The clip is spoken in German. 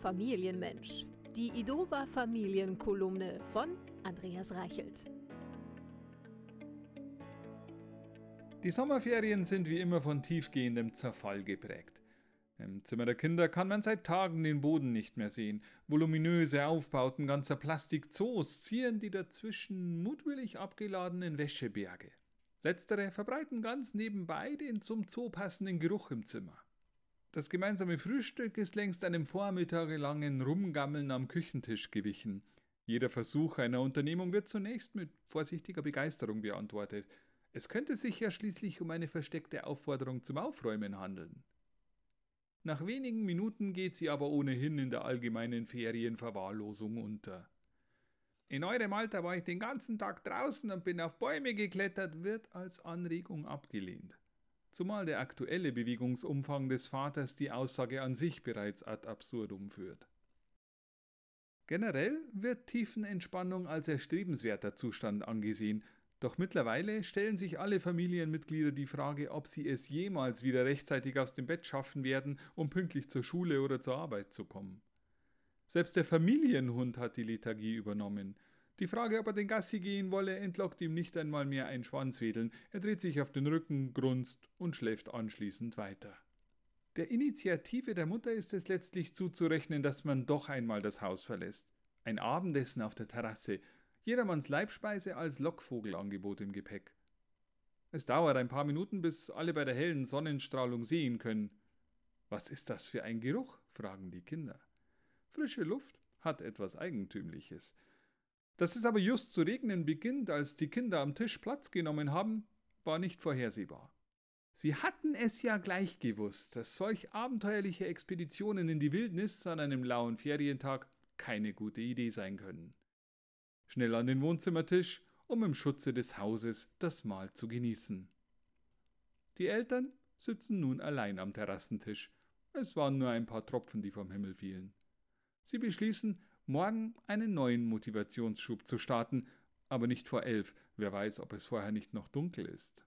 Familienmensch. Die Idova Familienkolumne von Andreas Reichelt. Die Sommerferien sind wie immer von tiefgehendem Zerfall geprägt. Im Zimmer der Kinder kann man seit Tagen den Boden nicht mehr sehen. Voluminöse Aufbauten ganzer Plastikzoos zieren die dazwischen mutwillig abgeladenen Wäscheberge. Letztere verbreiten ganz nebenbei den zum Zoo passenden Geruch im Zimmer. Das gemeinsame Frühstück ist längst einem vormittagelangen Rumgammeln am Küchentisch gewichen. Jeder Versuch einer Unternehmung wird zunächst mit vorsichtiger Begeisterung beantwortet. Es könnte sich ja schließlich um eine versteckte Aufforderung zum Aufräumen handeln. Nach wenigen Minuten geht sie aber ohnehin in der allgemeinen Ferienverwahrlosung unter. In eurem Alter war ich den ganzen Tag draußen und bin auf Bäume geklettert, wird als Anregung abgelehnt. Zumal der aktuelle Bewegungsumfang des Vaters die Aussage an sich bereits ad absurdum führt. Generell wird Tiefenentspannung als erstrebenswerter Zustand angesehen, doch mittlerweile stellen sich alle Familienmitglieder die Frage, ob sie es jemals wieder rechtzeitig aus dem Bett schaffen werden, um pünktlich zur Schule oder zur Arbeit zu kommen. Selbst der Familienhund hat die Lethargie übernommen. Die Frage, ob er den Gassi gehen wolle, entlockt ihm nicht einmal mehr ein Schwanzwedeln. Er dreht sich auf den Rücken, grunzt und schläft anschließend weiter. Der Initiative der Mutter ist es letztlich zuzurechnen, dass man doch einmal das Haus verlässt. Ein Abendessen auf der Terrasse, jedermanns Leibspeise als Lockvogelangebot im Gepäck. Es dauert ein paar Minuten, bis alle bei der hellen Sonnenstrahlung sehen können. Was ist das für ein Geruch? fragen die Kinder. Frische Luft hat etwas Eigentümliches. Dass es aber just zu regnen beginnt, als die Kinder am Tisch Platz genommen haben, war nicht vorhersehbar. Sie hatten es ja gleich gewusst, dass solch abenteuerliche Expeditionen in die Wildnis an einem lauen Ferientag keine gute Idee sein können schnell an den Wohnzimmertisch, um im Schutze des Hauses das Mahl zu genießen. Die Eltern sitzen nun allein am Terrassentisch. Es waren nur ein paar Tropfen, die vom Himmel fielen. Sie beschließen, morgen einen neuen Motivationsschub zu starten, aber nicht vor elf, wer weiß, ob es vorher nicht noch dunkel ist.